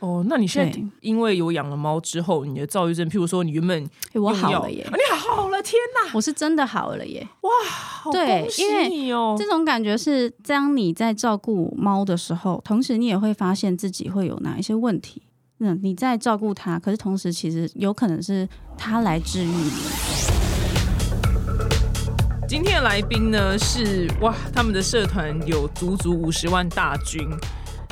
哦，那你现在因为有养了猫之后，你的躁郁症，譬如说你原本诶我好了耶啊，你好了，天哪，我是真的好了耶。哇好对恭喜你哦，这种感觉是，当你在照顾猫的时候，同时你也会发现自己会有哪一些问题。那你在照顾它，可是同时其实有可能是它来治愈你。今天的来宾呢是哇，他们的社团有足足五十万大军。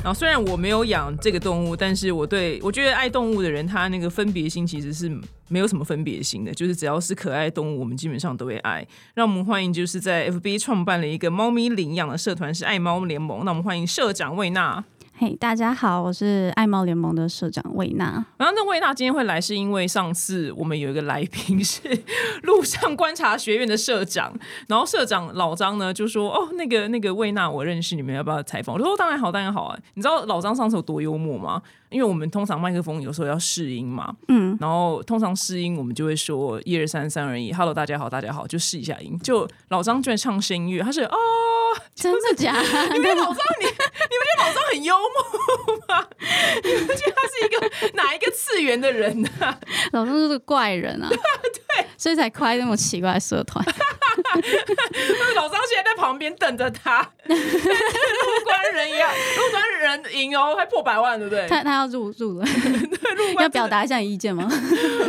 然后虽然我没有养这个动物，但是我对我觉得爱动物的人，他那个分别心其实是没有什么分别心的，就是只要是可爱动物，我们基本上都会爱。让我们欢迎就是在 FB 创办了一个猫咪领养的社团，是爱猫联盟。那我们欢迎社长魏娜。嘿大家好，我是爱猫联盟的社长魏娜。然后那魏娜今天会来，是因为上次我们有一个来宾是 路上观察学院的社长，然后社长老张呢就说：“哦，那个那个魏娜我认识，你们要不要采访？”我说：“当然好，当然好啊！”你知道老张上次有多幽默吗？因为我们通常麦克风有时候要试音嘛，嗯，然后通常试音我们就会说一二三三二一，Hello 大家好，大家好，就试一下音。就老张居然唱声乐，他是哦，真的假的？你们老张你你们觉得老张很幽默吗？你们觉得他是一个哪一个次元的人呢、啊？老张是个怪人啊，对，所以才开那么奇怪的社团。老张现在在旁边等着他，跟入关人一样，入关人赢哦，还破百万，对不对？他他要入入了，入关要表达一下你意见吗？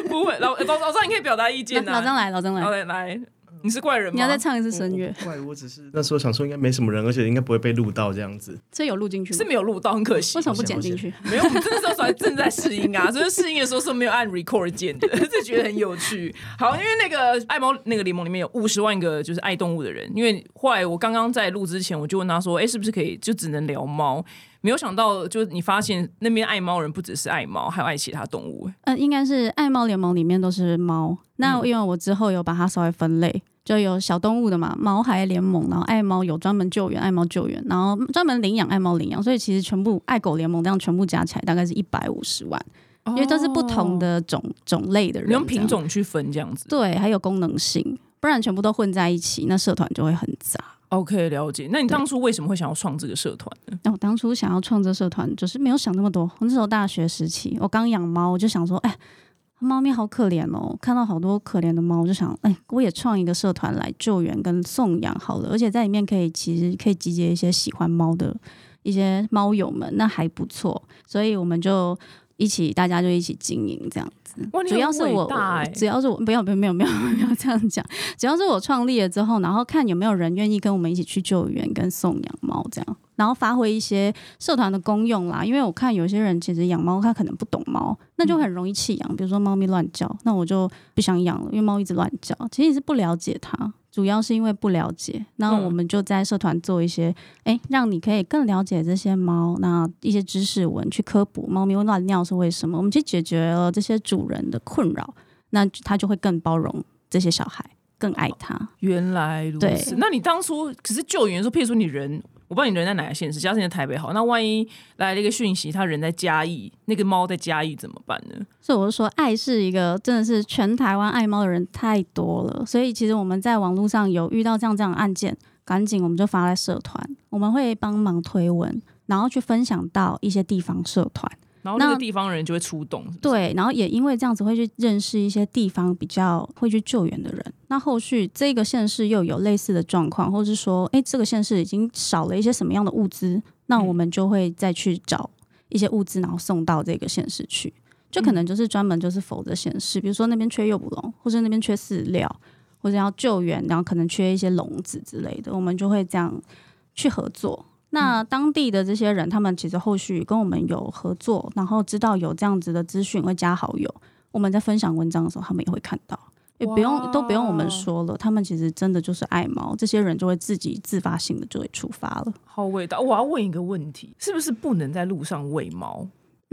不会，老老老张你可以表达意见啊、老张来，老张好来，来来，你是怪人吗？你要再唱一次声乐，怪，我只是那时候想说应该没什么人，而且应该不会被录到这样子。这有录进去吗是？没有录到，很可惜为。什么不剪进去？没有，我们这时候才正在试音啊，所以试音的时候是没有按 record 键的，就觉得很有趣。好，因为那个爱猫那个联盟里面有五十万个就是爱动物的人，因为后来我刚刚在录之前，我就问他说，哎、是不是可以就只能聊猫？没有想到，就是你发现那边爱猫人不只是爱猫，还有爱其他动物。呃，应该是爱猫联盟里面都是猫。那因为我之后有把它稍微分类，就有小动物的嘛，毛孩联盟，然后爱猫有专门救援，爱猫救援，然后专门领养，爱猫领养，所以其实全部爱狗联盟这样全部加起来大概是一百五十万，因为都是不同的种种类的人，用品。种去分这样子。对，还有功能性，不然全部都混在一起，那社团就会很杂。OK，了解。那你当初为什么会想要创这个社团呢？那我当初想要创这社团，就是没有想那么多。我那时候大学时期，我刚养猫，我就想说，哎，猫咪好可怜哦，看到好多可怜的猫，我就想，哎，我也创一个社团来救援跟送养好了，而且在里面可以其实可以集结一些喜欢猫的一些猫友们，那还不错，所以我们就一起，大家就一起经营这样子。主要是我只要是我不要不要没有没有没有这样讲，只要是我创立了之后，然后看有没有人愿意跟我们一起去救援跟送养猫这样，然后发挥一些社团的功用啦。因为我看有些人其实养猫他可能不懂猫，那就很容易弃养，比如说猫咪乱叫，那我就不想养了，因为猫一直乱叫，其实你是不了解它。主要是因为不了解，那嗯我们就在社团做一些，哎、让你可以更了解这些猫，那一些知识文去科普猫咪会乱尿是为什么，我们去解决了这些主人的困扰，那他就会更包容这些小孩，更爱他。原来如对此。那你当初可是救援的时候，譬如说你人，我不知道你人在哪个县市，假设你在台北好，那万一来了一个讯息，他人在嘉义，那个猫在嘉义怎么办呢？所以我就说，爱是一个真的是全台湾爱猫的人太多了，所以其实我们在网络上有遇到这样这样的案件，赶紧我们就发在社团，我们会帮忙推文，然后去分享到一些地方社团。然后那个地方人就会出动，是是，对，然后也因为这样子会去认识一些地方比较会去救援的人。那后续这个县市又有类似的状况，或是说，哎，这个县市已经少了一些什么样的物资，那我们就会再去找一些物资，然后送到这个县市去。就可能就是专门就是否则县市，比如说那边缺诱捕笼，或者那边缺饲料，或者要救援，然后可能缺一些笼子之类的，我们就会这样去合作。那当地的这些人，他们其实后续跟我们有合作，然后知道有这样子的资讯，会加好友。我们在分享文章的时候，他们也会看到，也不用都不用我们说了，他们其实真的就是爱猫，这些人就会自己自发性的就会出发了。好伟大！我要问一个问题，是不是不能在路上喂猫？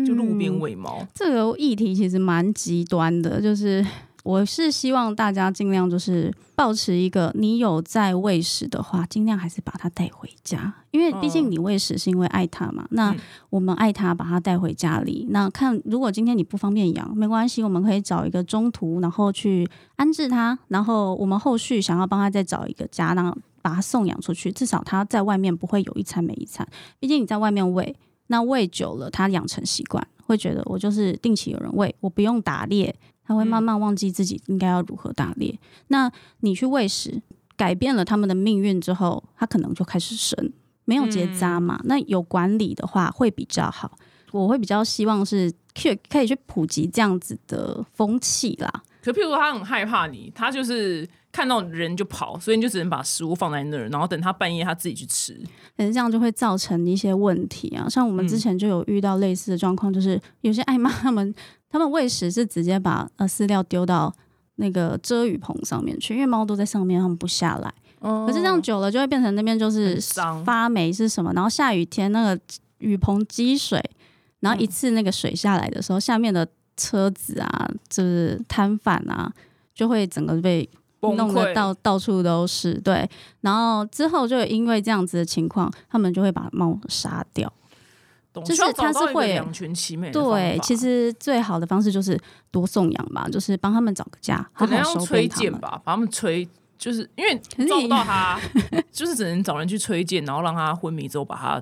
就路边嗯喂猫？这个议题其实蛮极端的，就是我是希望大家尽量就是保持一个，你有在喂食的话，尽量还是把它带回家，因为毕竟你喂食是因为爱它嘛。那嗯我们爱它，把它带回家里。那看如果今天你不方便养，没关系，我们可以找一个中途，然后去安置它，然后我们后续想要帮它再找一个家，然后把它送养出去，至少它在外面不会有一餐没一餐。毕竟你在外面喂。那喂久了，它养成习惯，会觉得我就是定期有人喂，我不用打猎，它会慢慢忘记自己应该要如何打猎。那你去喂食，改变了他们的命运之后，他可能就开始生，没有结扎嘛？那有管理的话会比较好。我会比较希望是可可以去普及这样子的风气啦。可譬如说，他很害怕你，他就是看到人就跑，所以你就只能把食物放在那儿，然后等他半夜他自己去吃。可是这样就会造成一些问题啊，像我们之前就有遇到类似的状况，就是有些爱妈他们他们喂食是直接把呃饲料丢到那个遮雨棚上面去，因为猫都在上面，它们不下来。可是这样久了就会变成那边就是发霉是什么？然后下雨天那个雨棚积水，然后一次那个水下来的时候，下面的。车子啊，就是摊贩啊，就会整个被弄得到到处都是。对，然后之后就因为这样子的情况，他们就会把猫杀掉。就是它是会两全其美。对，其实最好的方式就是多送养吧，就是帮他们找个家，可能要催荐吧，把他们催，就是因为抓不到他，就是只能找人去催荐，然后让他昏迷之后把他。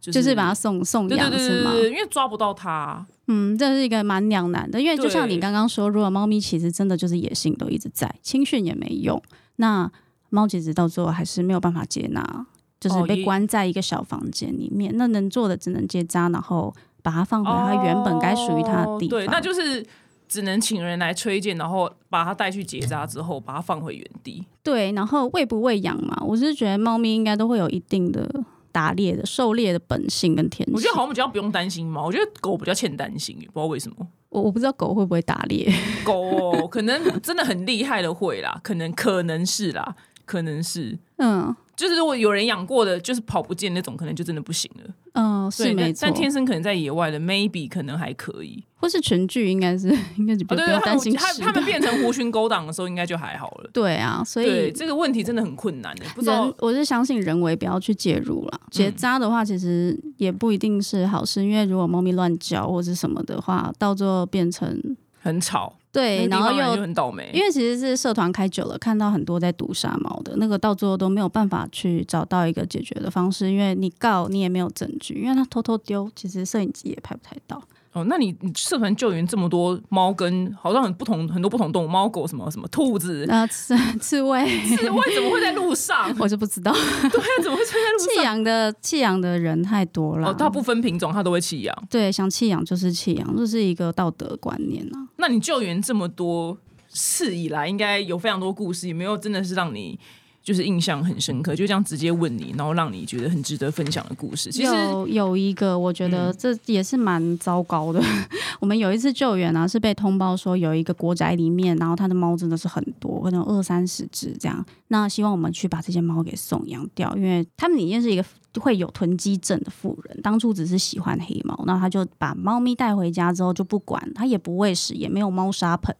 就是把它送送养是吗？因为抓不到它。嗯，这是一个蛮两难的。因为就像你刚刚说，如果猫咪其实真的就是野性都一直在，青训也没用，那猫其实到最后还是没有办法接纳，就是被关在一个小房间里面。那能做的只能结扎，然后把它放回它原本该属于它的地方。对，那就是只能请人来推荐，然后把它带去结扎之后，把它放回原地。对，然后喂不喂养嘛？我是觉得猫咪应该都会有一定的。打猎的狩猎的本性跟天性，我觉得好像比较不用担心猫。我觉得狗比较欠担心，不知道为什么。我我不知道狗会不会打猎，狗可能真的很厉害的会啦，可能可能是啦，可能是嗯。就是如果有人养过的，就是跑不见那种，可能就真的不行了。嗯，是没错。但天生可能在野外的，maybe 可能还可以，或是全剧，应该是 应该是不用担心。他他们变成狐群狗党的时候，应该就还好了。对啊，所以这个问题真的很困难的。不知道，我是相信人为不要去介入了。结扎的话，其实也不一定是好事，因为如果猫咪乱叫或者什么的话，到最后变成很吵。对，然后又很倒霉，因为其实是社团开久了，看到很多在毒杀猫的那个，到最后都没有办法去找到一个解决的方式，因为你告你也没有证据，因为他偷偷丢，其实摄影机也拍不太到。哦，那你你社团救援这么多猫跟好像很不同很多不同动物，猫狗什么什么兔子啊刺刺猬，刺猬怎么会在路上？我就不知道。对啊，怎么会出在路上？弃养的弃养的人太多了。哦，它不分品种，它都会弃养。对，想弃养就是弃养，这是一个道德观念啊。那你救援这么多次以来，应该有非常多故事，有没有真的是让你？就是印象很深刻，就这样直接问你，然后让你觉得很值得分享的故事。其实有有一个，我觉得这也是蛮糟糕的。我们有一次救援啊，是被通报说有一个国宅里面，然后他的猫真的是很多，可能二三十只这样。那希望我们去把这些猫给送养掉，因为他们里面是一个会有囤积症的富人，当初只是喜欢黑猫，那他就把猫咪带回家之后就不管，他也不喂食，也没有猫砂盆。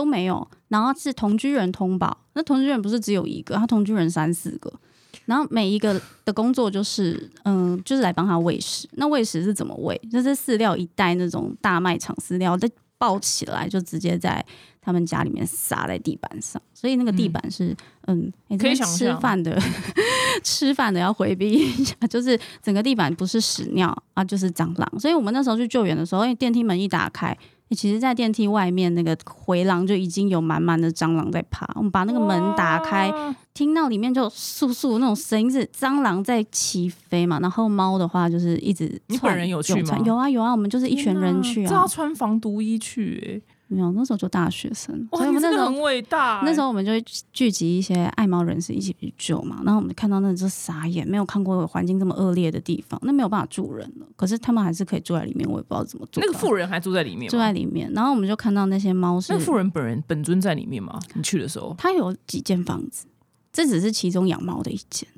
都没有，然后是同居人通报，那同居人不是只有一个，他同居人三四个，然后每一个的工作就是，嗯，就是来帮他喂食。那喂食是怎么喂？就是饲料一袋那种大卖场饲料，再抱起来就直接在他们家里面撒在地板上，所以那个地板是，嗯，可以吃饭的，吃饭的要回避一下，就是整个地板不是屎尿啊，就是蟑螂。所以我们那时候去救援的时候，因为电梯门一打开。其实，在电梯外面那个回廊就已经有满满的蟑螂在爬。我们把那个门打开，听到里面就簌簌那种声音，是蟑螂在起飞嘛。然后猫的话就是一直。你本人有去吗？有啊有啊，我们就是一群人去啊。要穿防毒衣去哎。没有，那时候就大学生，所以我们那时候很伟大。那时候我们就会聚集一些爱猫人士一起去救嘛。然后我们看到那就傻眼，没有看过环境这么恶劣的地方，那没有办法住人了。可是他们还是可以住在里面，我也不知道怎么做。那个富人还住在里面，住在里面。然后我们就看到那些猫是。那富人本人本尊在里面吗？你去的时候，他有几间房子，这只是其中养猫的一间。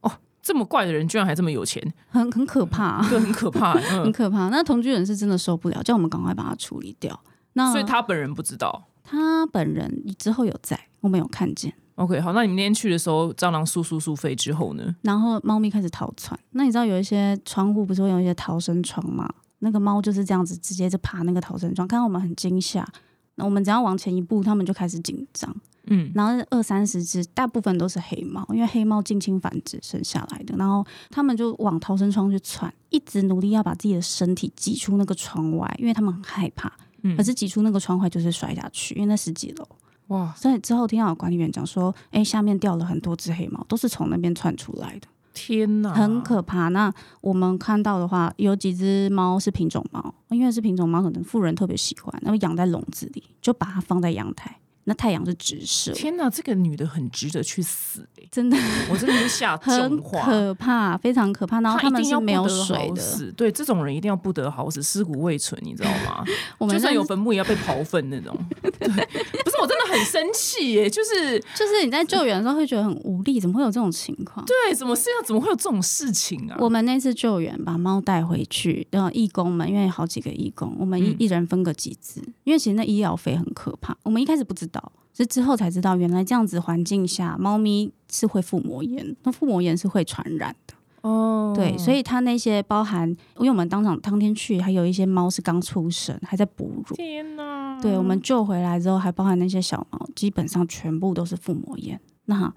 哦，这么怪的人居然还这么有钱，很很可怕，对，很可怕，很可怕。那同居人是真的受不了，叫我们赶快把它处理掉。那所以他本人不知道，他本人之后有在，我们有看见。OK，好，那你们那天去的时候，蟑螂速速速飞之后呢？然后猫咪开始逃窜。那你知道有一些窗户不是会有一些逃生窗吗？那个猫就是这样子，直接就爬那个逃生窗，看到我们很惊吓。那我们只要往前一步，它们就开始紧张。嗯，然后二三十只，大部分都是黑猫，因为黑猫近亲繁殖生下来的。然后它们就往逃生窗去窜，一直努力要把自己的身体挤出那个窗外，因为它们很害怕。嗯。可是挤出那个窗户就是摔下去，因为那十几楼。哇，所以之后听到有管理员讲说，哎，下面掉了很多只黑猫，都是从那边窜出来的，天哪，很可怕。那我们看到的话，有几只猫是品种猫，因为是品种猫，可能富人特别喜欢，然后养在笼子里，就把它放在阳台，那太阳是直射，天哪，这个女的很值得去死欸真的 我真的是吓很。可怕，非常可怕。然后他们是没有水的，死，对这种人一定要不得好死，尸骨未存，你知道吗？我们就算有坟墓也要被刨粪那种。对，我真的很生气耶，就是就是你在救援的时候会觉得很无力，怎么会有这种情况？对，怎么世界上怎么会有这种事情啊？我们那次救援把猫带回去，然后义工们因为好几个义工，我们一、嗯一人分个几只，因为其实那医疗费很可怕。我们一开始不知道，是之后才知道，原来这样子环境下，猫咪是会腹膜炎，那腹膜炎是会传染的。哦对，所以它那些包含，因为我们当场当天去，还有一些猫是刚出生，还在哺乳。天哪，对我们救回来之后，还包含那些小猫，基本上全部都是腹膜炎。那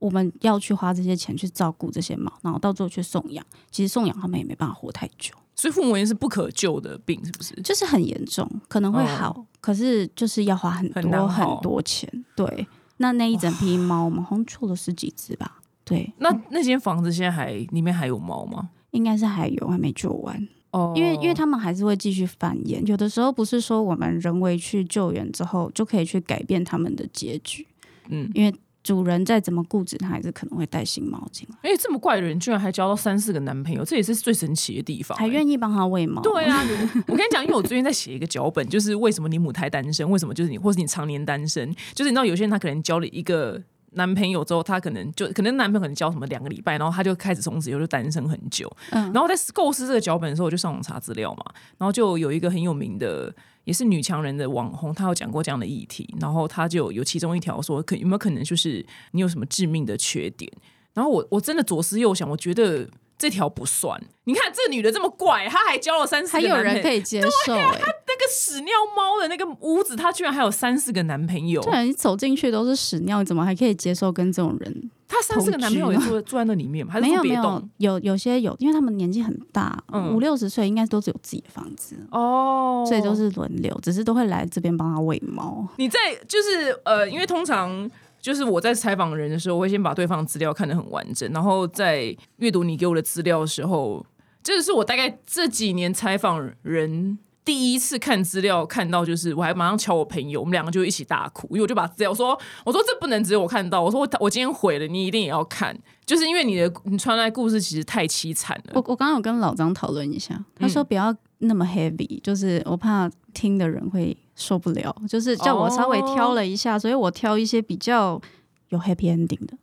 我们要去花这些钱去照顾这些猫，然后到最后去送养，其实送养他们也没办法活太久，所以腹膜炎是不可救的病，是不是？就是很严重，可能会好，可是就是要花很多好很多钱。对，那那一整批猫，我们好像救了十几只吧？对，那那间房子现在还里面还有猫吗？应该是还有还没救完。哦因为因为他们还是会继续繁衍，有的时候不是说我们人为去救援之后就可以去改变他们的结局，嗯，因为主人再怎么固执，他还是可能会带新猫进来，哎、这么怪的人居然还交到三四个男朋友，这也是最神奇的地方、还。愿意帮他喂猫。对啊，我跟你讲，因为我最近在写一个脚本，就是为什么你母胎单身，为什么就是你，或是你常年单身，就是你知道有些人他可能交了一个男朋友之后，她可能就可能男朋友可能交什么两个礼拜，然后她就开始从此以后就单身很久。嗯然后在构思这个脚本的时候，我就上网查资料嘛，然后就有一个很有名的。也是女强人的网红，她有讲过这样的议题，然后她就有其中一条说，可有没有可能就是你有什么致命的缺点？然后我我真的左思右想，我觉得这条不算。你看这女的这么怪，她还交了三四还有个男朋友，人可以接受哎、那个屎尿猫的那个屋子，她居然还有三四个男朋友。对啊，你走进去都是屎尿，你怎么还可以接受跟这种人？她三四个男朋友也住住在那里面吗？还是没有没有有有些有，因为他们年纪很大，嗯五六十岁应该都是有自己的房子，哦，所以都是轮流，只是都会来这边帮他喂猫。你在就是呃，因为通常就是我在采访人的时候，我会先把对方资料看得很完整，然后在阅读你给我的资料的时候，这是我大概这几年采访人。第一次看资料看到，就是我还马上敲我朋友，我们两个就一起大哭，因为我就把资料我说，我说这不能只有我看到，我说我我今天毁了，你一定也要看，就是因为你的你传来故事其实太凄惨了。我我刚刚有跟老张讨论一下，他嗯说不要那么 heavy，、就是我怕听的人会受不了，就是叫我稍微挑了一下，所以我挑一些比较有 happy ending 的，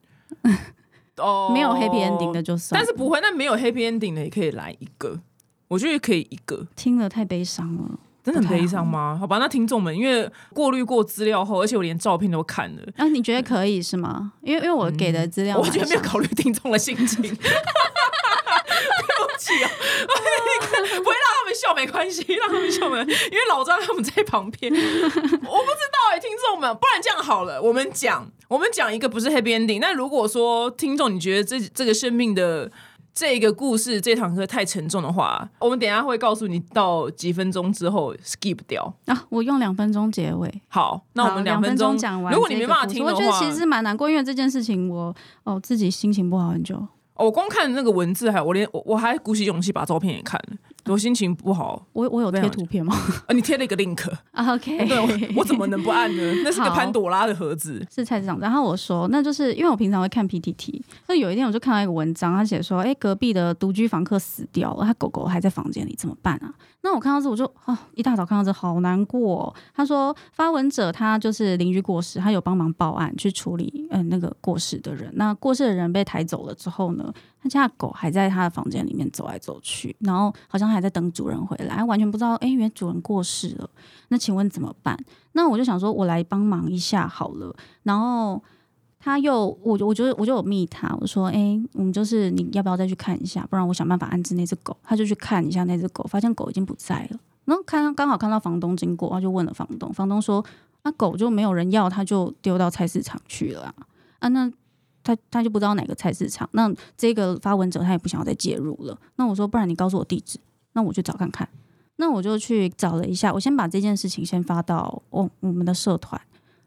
哦 没有 happy ending 的就算。但是不会，那没有 happy ending 的也可以来一个，我觉得可以一个。听了太悲伤了。真的很悲伤吗？好吧，那听众们，因为过滤过资料后，而且我连照片都看了，啊，你觉得可以是吗？因为因为我给的资料我觉得没有考虑听众的心情。对不起啊，不会让他们笑没关系，让他们笑没，因为老张他们在旁边。我不知道哎、听众们，不然这样好了，我们讲，我们讲一个不是 happy ending。那如果说听众你觉得这这个生命的这个故事这堂课太沉重的话，我们等一下会告诉你到几分钟之后 skip 掉。啊，我用两分钟结尾。好，那我们好两分钟讲完。如果你没办法听的话，我觉得其实蛮难过，因为这件事情我哦自己心情不好很久。哦我光看那个文字，还有我连我我还鼓起勇气把照片也看了，我心情不好。我我有贴图片吗啊，你贴了一个 link，啊？OK，对我我怎么能不按呢？那是个潘朵拉的盒子。是蔡市场。然后我说，那就是因为我平常会看 PTT，那有一天我就看到一个文章，他写说，哎，隔壁的独居房客死掉了，他狗狗还在房间里，怎么办啊？那我看到这，我就啊、一大早看到这，好难过哦、他说发文者他就是邻居过世，他有帮忙报案去处理，嗯、那个过世的人。那过世的人被抬走了之后呢，他家的狗还在他的房间里面走来走去，然后好像还在等主人回来，完全不知道，哎，原主人过世了。那请问怎么办？那我就想说，我来帮忙一下好了。然后他又，我就我就我就有密他，我说，哎、我们就是你要不要再去看一下？不然我想办法安置那只狗。他就去看一下那只狗，发现狗已经不在了。然后看刚好看到房东经过，他就问了房东，房东说，那狗就没有人要，他就丢到菜市场去了啊。啊那他他就不知道哪个菜市场，那这个发文者他也不想要再介入了。那我说，不然你告诉我地址，那我去找看看。那我就去找了一下，我先把这件事情先发到我我们的社团，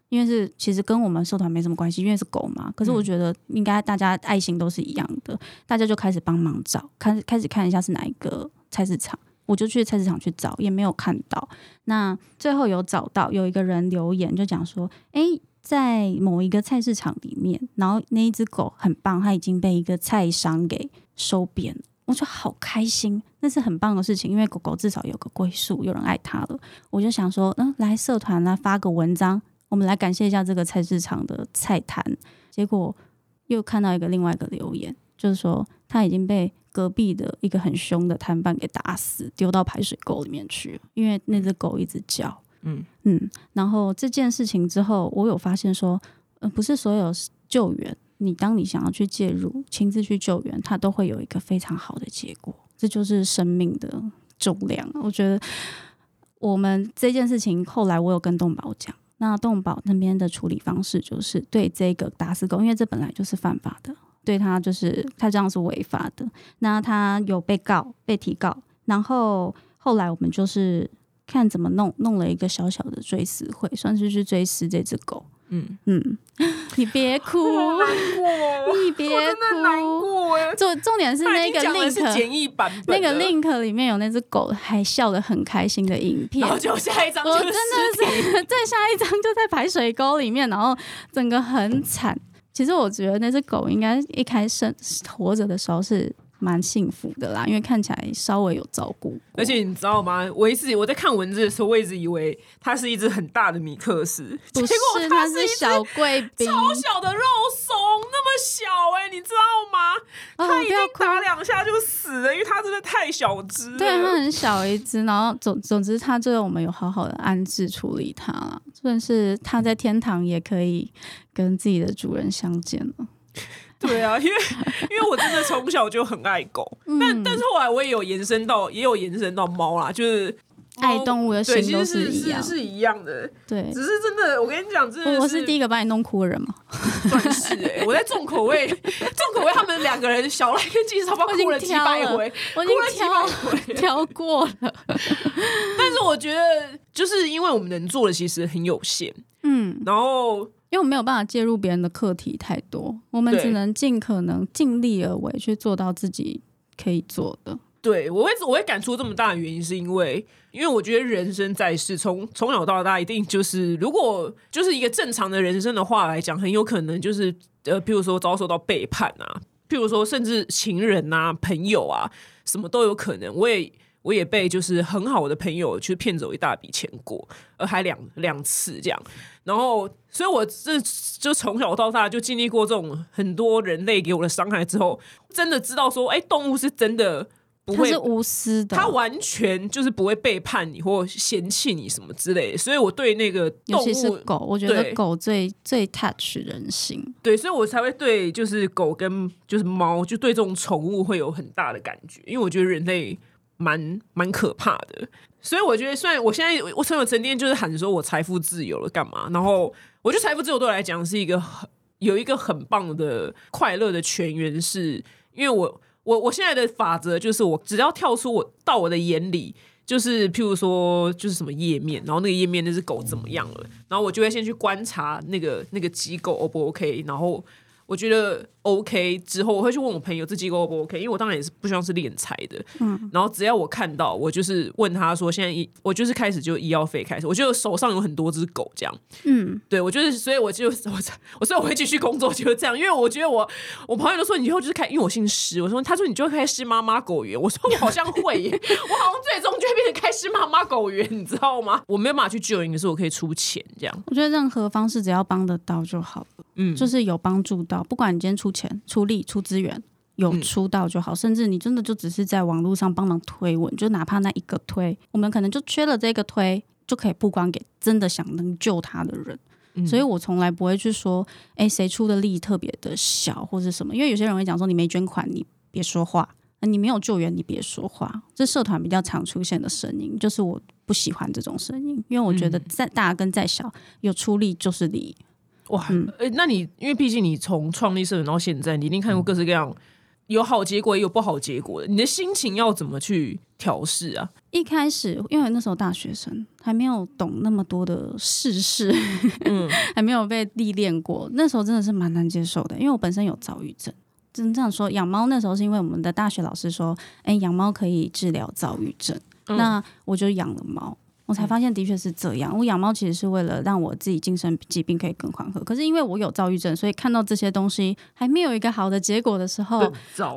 因为是其实跟我们社团没什么关系，因为是狗嘛。可是我觉得应该大家爱心都是一样的，大家就开始帮忙找，开开始看一下是哪一个菜市场。我就去菜市场去找，也没有看到。那最后有找到，有一个人留言就讲说：“诶，在某一个菜市场里面，然后那一只狗很棒，它已经被一个菜商给收编了。”我就好开心，那是很棒的事情，因为狗狗至少有个归宿，有人爱它了。我就想说，嗯，来社团来发个文章，我们来感谢一下这个菜市场的菜摊。结果又看到一个另外一个留言，就是说它已经被隔壁的一个很凶的摊贩给打死，丢到排水沟里面去了，因为那只狗一直叫。嗯嗯，然后这件事情之后，我有发现说，呃，不是所有救援。你当你想要去介入、亲自去救援，它都会有一个非常好的结果。这就是生命的重量。我觉得我们这件事情后来我有跟动保讲，那动保那边的处理方式就是对这个打死狗，因为这本来就是犯法的，对他就是他这样是违法的。那他有被告、被提告，然后后来我们就是看怎么弄，弄了一个小小的追思会，算是去追思这只狗。嗯嗯，你别哭，你别哭，难过哎。重重点是那个 link 简易版本，那个 link 里面有那只狗还笑得很开心的影片。然后就下一张，我真的是再下一张就在排水沟里面，然后整个很惨。其实我觉得那只狗应该一开始活着的时候是。蛮幸福的啦，因为看起来稍微有照顾。而且你知道吗？我一直我在看文字的时候，我一直以为它是一只很大的米克斯，结果它是小贵宾，超小的肉松，那么小哎，你知道吗？它已经打两下就死了，因为它真的太小只。对，它很小一只，然后总总之，它最后我们有好好的安置处理它了，算是它在天堂也可以跟自己的主人相见了。对啊，因为因为我真的从小就很爱狗，但但是后来我也有延伸到，也有延伸到猫啦，就是爱动物的心都是是一样的。对，只是真的，我跟你讲，真的，我是第一个把你弄哭的人嘛，算是哎，我在重口味，重口味，他们两个人小赖跟金超包哭了几百回，我已经挑 挑过了。但是我觉得，就是因为我们能做的其实很有限，嗯，然后。因为我没有办法介入别人的课题太多，我们只能尽可能尽力而为，去做到自己可以做的。对我会我会感触这么大的原因，是因为因为我觉得人生在世，从从小到大，一定就是如果就是一个正常的人生的话来讲，很有可能就是呃，譬如说遭受到背叛啊，譬如说甚至情人啊、朋友啊，什么都有可能。我也。我也被就是很好的朋友去骗走一大笔钱过，而还两两次这样，然后，所以我这就从小到大就经历过这种很多人类给我的伤害之后，真的知道说，哎，动物是真的不会是无私的，它完全就是不会背叛你或嫌弃你什么之类的。所以我对那个尤其是狗，我觉得狗最最 touch 人心，对，所以我才会对就是狗跟就是猫，就对这种宠物会有很大的感觉，因为我觉得人类。蛮蛮可怕的，所以我觉得，虽然我现在我曾有沉淀，就是喊说我财富自由了，干嘛？然后我觉得财富自由对我来讲是一个很有一个很棒的快乐的泉源，是因为我我我现在的法则就是，我只要跳出我到我的眼里，就是譬如说就是什么页面，然后那个页面那只狗怎么样了，然后我就会先去观察那个那个机构 O 不 OK，然后我觉得。OK 之后，我会去问我朋友这机构 O 不 OK，因为我当然也是不希望是敛财的。嗯，然后只要我看到，我就是问他说，现在医我就是开始就医药费开始，我就手上有很多只狗这样。嗯，对我就是，所以我就 我我所以我会继续工作就是这样，因为我觉得我我朋友都说你以后就是开，因为我姓施，我说他说你就会开施妈妈狗园，我说我好像会，耶，我好像最终就会变成开施妈妈狗园，你知道吗？我没有办法去救人，可是我可以出钱这样。我觉得任何方式只要帮得到就好了，嗯，就是有帮助到，不管你今天出钱出力。出资源有出道就好，甚至你真的就只是在网络上帮忙推文，就哪怕那一个推，我们可能就缺了这个推，就可以曝光给真的想能救他的人。所以我从来不会去说，哎，谁出的力特别的小或者什么，因为有些人会讲说，你没捐款，你别说话；，你没有救援，你别说话。这社团比较常出现的声音，就是我不喜欢这种声音，因为我觉得再大跟再小，有出力就是力。哇，嗯呃，那你因为毕竟你从创立社团到现在，你一定看过各式各样有好结果也有不好结果的，你的心情要怎么去调试啊？一开始，因为那时候大学生还没有懂那么多的世事，嗯，还没有被历练过，那时候真的是蛮难接受的。因为我本身有躁郁症，真这样说，养猫那时候是因为我们的大学老师说，哎，养猫可以治疗躁郁症，嗯那我就养了猫。我才发现的确是这样。我养猫其实是为了让我自己精神疾病可以更缓和。可是因为我有躁郁症，所以看到这些东西还没有一个好的结果的时候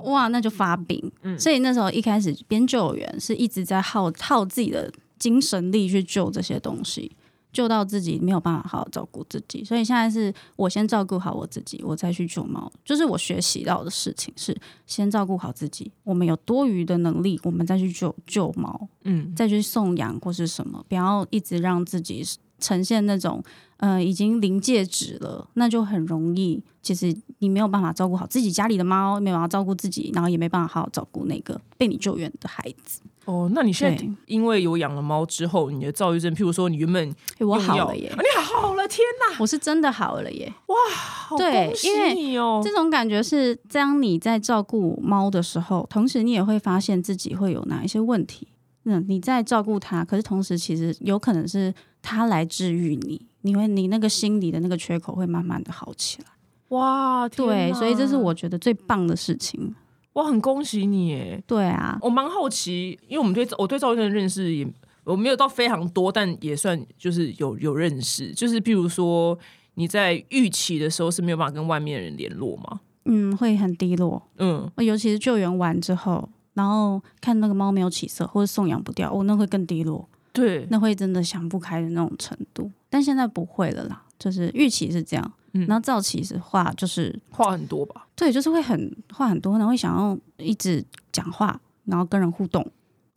哇，那就发病。嗯所以那时候一开始编救援是一直在耗耗自己的精神力去救这些东西，救到自己没有办法好好照顾自己。所以现在是我先照顾好我自己，我再去救猫。就是我学习到的事情是先照顾好自己，我们有多余的能力，我们再去救救猫，嗯，再去送养或是什么，不要一直让自己呈现那种呃已经临界值了，那就很容易，其实你没有办法照顾好自己家里的猫，没有办法照顾自己，然后也没办法好好照顾那个被你救援的孩子。哦，那你现在因为有养了猫之后，你的躁郁症，譬如说你原本诶我好了耶啊，你好了，天哪，我是真的好了耶！哇好对恭喜因为你哦，这种感觉是，当你在照顾猫的时候，同时你也会发现自己会有哪一些问题。嗯，你在照顾它，可是同时其实有可能是它来治愈你，你会你那个心里的那个缺口会慢慢的好起来。哇，对，所以这是我觉得最棒的事情。我很恭喜你耶！对啊，我蛮好奇，因为我们对我对赵医生的认识也我没有到非常多，但也算就是有有认识。就是譬如说你在预期的时候是没有办法跟外面的人联络吗？嗯，会很低落，嗯，尤其是救援完之后，然后看那个猫没有起色，或者送养不掉，哦，那会更低落，对，那会真的想不开的那种程度。但现在不会了啦，就是预期是这样，嗯然后造期的话就是话很多吧？对，就是会很话很多，然后会想要一直讲话，然后跟人互动。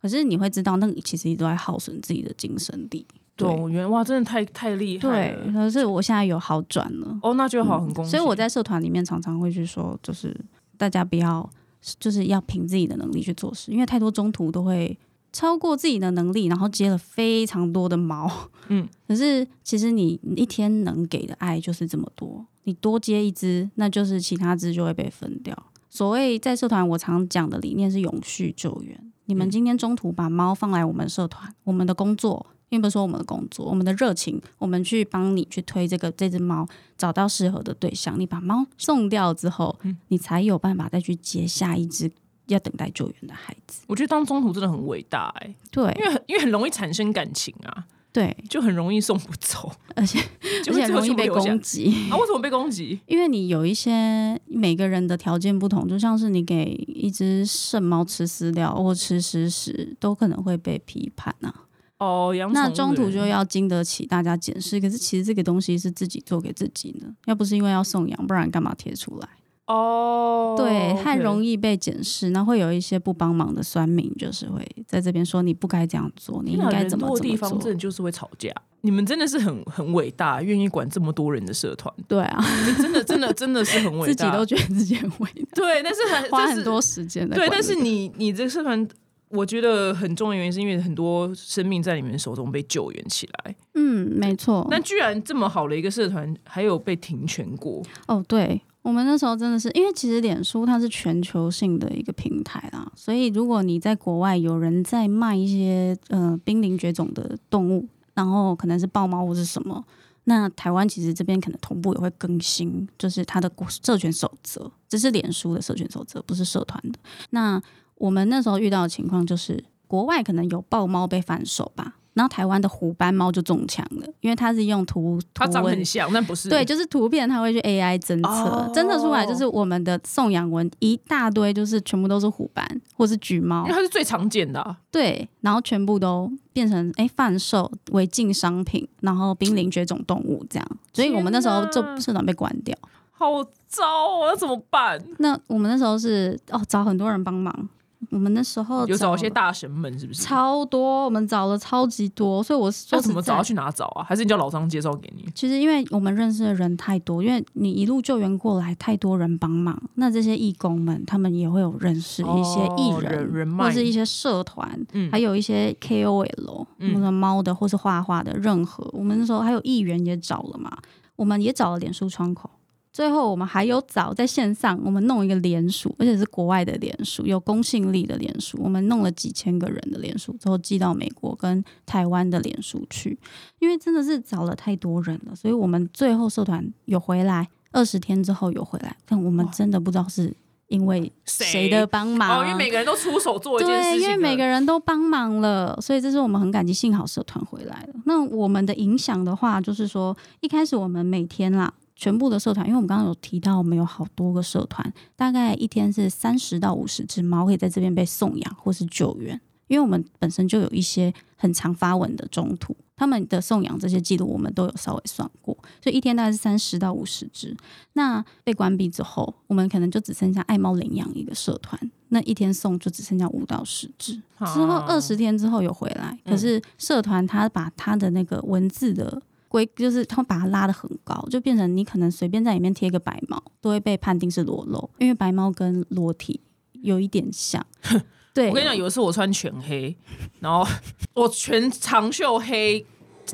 可是你会知道，那个其实都在耗损自己的精神力。对，我原来哇，真的太太厉害对，了。可是我现在有好转了。哦，那就好，很恭喜。所以我在社团里面常常会去说，就是大家不要，就是要凭自己的能力去做事，因为太多中途都会超过自己的能力，然后接了非常多的毛。嗯，可是其实你一天能给的爱就是这么多，你多接一只，那就是其他只就会被分掉。所谓在社团我常讲的理念是永续救援。你们嗯今天中途把猫放来我们社团，我们的工作，并不是说我们的工作，我们的热情，我们去帮你去推这个这只猫，找到适合的对象。你把猫送掉之后，嗯你才有办法再去接下一只要等待救援的孩子。我觉得当中途真的很伟大哎，对因为因为很容易产生感情啊，对，就很容易送不走，而且 就而且很容易被攻击。啊？为什么被攻击？因为你有一些每个人的条件不同，就像是你给一只圣猫吃饲料或吃食食，都可能会被批判啊。哦，养那中途就要经得起大家检视。可是其实这个东西是自己做给自己的，要不是因为要送养，不然干嘛贴出来？哦，对，太容易。被检视，那会有一些不帮忙的酸民，就是会在这边说你不该这样做，你应该怎么怎么做。方真的就是会吵架。你们真的是很很伟大，愿意管这么多人的社团，对啊，你真的真的真的是很 伟大自。己都觉得自己很伟大，对，但是很花很多时间的对，但是你你这个社团，我觉得很重要的原因是因为很多生命在你们手中被救援起来。嗯，没错。那居然这么好的一个社团，还有被停权过。哦，对，我们那时候真的是，因为其实脸书它是全球性的一个平台啦，所以如果你在国外有人在卖一些呃濒临绝种的动物，然后可能是豹猫或是什么，那台湾其实这边可能同步也会更新，就是它的社群守则，这是脸书的社群守则，不是社团的。那我们那时候遇到的情况就是，国外可能有豹猫被反手吧。然后台湾的虎斑猫就中枪了，因为它是用图它图文长很像，但不是。对，就是图片，它会去 AI 侦测，哦侦测出来就是我们的送养文一大堆，就是全部都是虎斑或是橘猫因为，它是最常见的、啊。对，然后全部都变成哎贩售违禁商品，然后濒临绝种动物这样，所以我们那时候就天哪社团被关掉。好糟哦，那怎么办？那我们那时候是哦找很多人帮忙，我们那时候有找一些大神们是不是？超多，我们找了超级多，所以我说要怎么找？要去哪找啊？还是你叫老张介绍给你？其实因为我们认识的人太多，因为你一路救援过来，太多人帮忙，那这些义工们他们也会有认识一些艺哦人，人人脉或是一些社团，嗯还有一些 KOL，嗯或者猫的或是画画的，任何我们那时候还有议员也找了嘛，我们也找了脸书窗口。最后，我们还有找在线上，我们弄一个联署，而且是国外的联署，有公信力的联署。我们弄了几千个人的联署，之后寄到美国跟台湾的联署去。因为真的是找了太多人了，所以我们最后社团有回来，二十天之后有回来，但我们真的不知道是因为谁的帮忙，哦，因为每个人都出手做一件事对，情了，因为每个人都帮忙了，所以这是我们很感激。幸好社团回来了。那我们的影响的话，就是说一开始我们每天啦。全部的社团，因为我们刚刚有提到，我们有好多个社团，大概一天是三十到五十只猫可以在这边被送养或是救援。因为我们本身就有一些很常发文的中途，他们的送养这些记录我们都有稍微算过，所以一天大概是三十到五十只。那被关闭之后，我们可能就只剩下爱猫领养一个社团，那一天送就只剩下五到十只。啊之后二十天之后有回来，可是社团他把他的那个文字的规，就是他把它拉得很高，就变成你可能随便在里面贴个白猫，都会被判定是裸露，因为白猫跟裸体有一点像。对，我跟你讲，有一次我穿全黑，然后 我全长袖黑。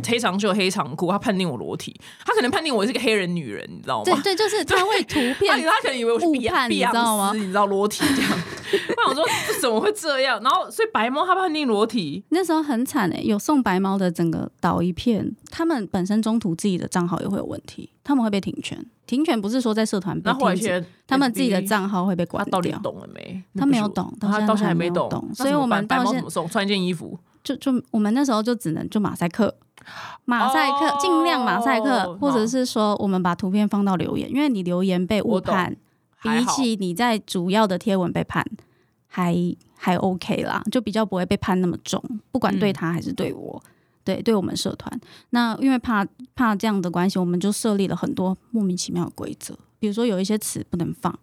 黑长袖、黑长裤，他判定我裸体，他可能判定我是个黑人女人，你知道吗？对对，就是他会图片他 可能以为我是误碧昂判你知碧昂道吗斯，你知道裸体这样。我想说这怎么会这样？然后所以白猫他判定裸体，那时候很惨哎、有送白猫的整个倒一片，他们本身中途自己的账号也会有问题，他们会被停权。停权不是说在社团被那后来停止，现在他们自己的账号会被关他到底掉。懂了没？他没有懂到他到现在还没懂所以我们白到现猫怎么送？穿一件衣服，就就我们那时候就只能就马赛克，马赛克哦尽、量马赛克，或者是说我们把图片放到留言，因为你留言被误判，比起你在主要的贴文被判，还还 OK 啦，就比较不会被判那么重，不管对嗯。他还是对我。对，对我们社团，那因为怕怕这样的关系，我们就设立了很多莫名其妙的规则，比如说有一些词不能放，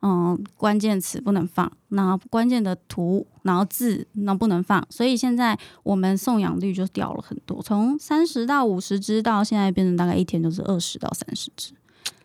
嗯，关键词不能放，然后关键的图，然后字那不能放，所以现在我们送养率就掉了很多，从三十到五十只，到现在变成大概一天就是二十到三十只，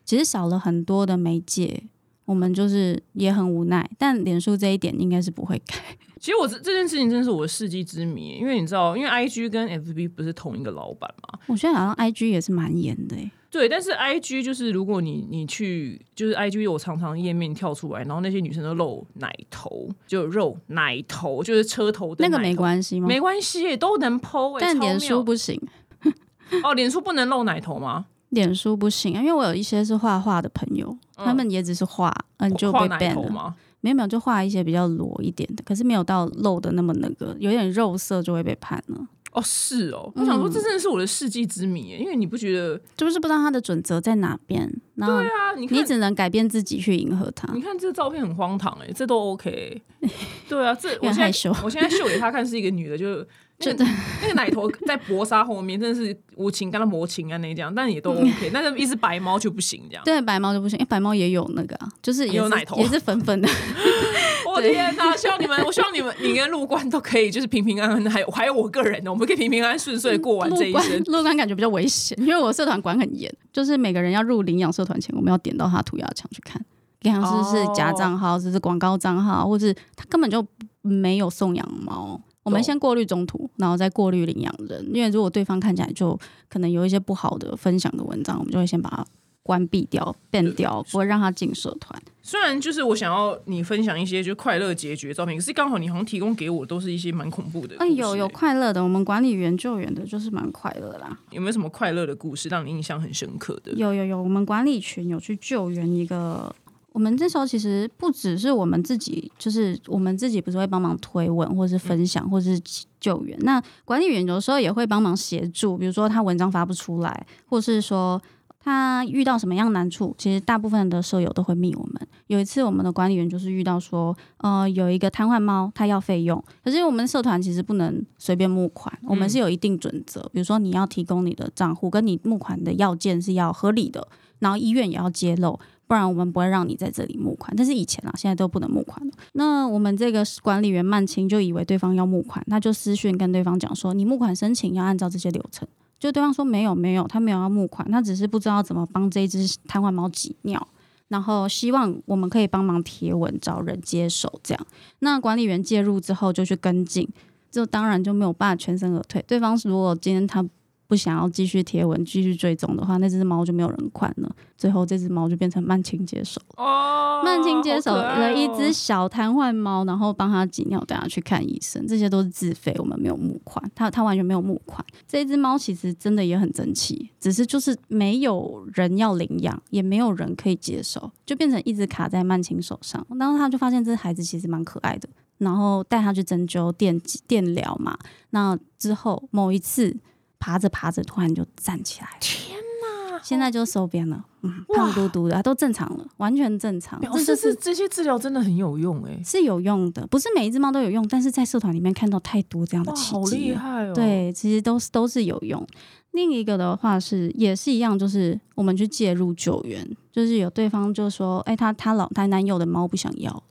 其实少了很多的媒介，我们就是也很无奈，但脸书这一点应该是不会改。其实我这这件事情真是我的世纪之谜，因为你知道，因为 I G 跟 F B 不是同一个老板嘛，我觉得好像 IG 也是蛮严的、欸，对，但是 I G 就是如果你你去就是 I G 我常常页面跳出来，然后那些女生都露奶头，就肉奶头，就是车头的那个没系，关系吗？没关系，都能欸、但脸书不行，哦，脸书不能露奶头吗？脸书不行啊，因为我有一些是画画的朋友，嗯他们也只是画，嗯，就被 ban 了。没有没有，就画一些比较裸一点的，可是没有到露的那么那个，有点肉色就会被判了。哦，是哦，我想说嗯这真的是我的世纪之谜耶，因为你不觉得？就是不知道他的准则在哪边，然后对啊，你你只能改变自己去迎合他。你看这个照片很荒唐哎，这都 OK 欸。对啊，这我现在我现在秀给他看是一个女的，就 那就个那个奶头在薄纱后面，真的是无情跟他磨情啊那这样，但也都 OK。但是一只白猫就不行这样。对白猫就不行，因为白猫也有那个啊，就是也是有奶头也是粉粉的。我天哪！希望你们，我希望你们，你跟陆官都可以就是平平安安的，还有还有我个人呢，我们可以平平安安顺遂地过完这一关生。入关感觉比较危险，因为我社团管很严，就是每个人要入领养社团前，我们要点到他涂鸦墙去看，看是是假账号，这是广告账号，或是他根本就没有送养猫。我们先过滤中途，然后再过滤领养人，因为如果对方看起来就可能有一些不好的分享的文章，我们就会先把它关闭掉、ban 掉，不会让他进社团。虽然就是我想要你分享一些就快乐结局的照片，可是刚好你好像提供给我都是一些蛮恐怖的故哎，事。有有快乐的，我们管理员救援的就是蛮快乐啦。有没有什么快乐的故事让你印象很深刻的？有有有，我们管理群有去救援一个。我们这时候其实不只是我们自己，就是我们自己不是会帮忙推文，或是分享，或是救援。那管理员有时候也会帮忙协助，比如说他文章发不出来，或是说他遇到什么样难处，其实大部分的舍友都会密我们。有一次，我们的管理员就是遇到说，呃，有一个瘫痪猫，他要费用，可是我们社团其实不能随便募款，我们是有一定准则，比如说你要提供你的账户跟你募款的要件是要合理的，然后医院也要揭露，不不然我们不会让你在这里募款。但是以前啊，现在都不能募款了。那我们这个管理员曼青就以为对方要募款，他就私讯跟对方讲说：“你募款申请要按照这些流程。”就对方说：“没有，没有，他没有要募款，他只是不知道怎么帮这只瘫痪猫挤尿。”然后希望我们可以帮忙贴文，找人接手这样。那管理员介入之后就去跟进，就当然就没有办法全身而退。对方如果今天他。不想要继续贴文、继续追踪的话，那只猫就没有人管了。最后，这只猫就变成曼青接手。哦，曼青接手了一只只小瘫痪猫，然后帮它挤尿，带它去看医生。这些都是自费，我们没有募款，它它完全没有募款。这只猫其实真的也很争气，只是就是没有人要领养，也没有人可以接手，就变成一直卡在曼青手上。然后他就发现这孩子其实蛮可爱的，然后带他去针灸、电电疗嘛。那之后某一次。爬着爬着，突然就站起来。天哪！现在就收编了，嗯，胖嘟嘟的，都正常了，完全正常。表这就是示是这些治疗真的很有用哎、是有用的，不是每一只猫都有用，但是在社团里面看到太多这样的哇，奇好厉。害哦！，对，其实都是都是有用。另一个的话是也是一样，就是我们去介入救援，就是有对方就说，哎、他他老他男友的猫不想要了，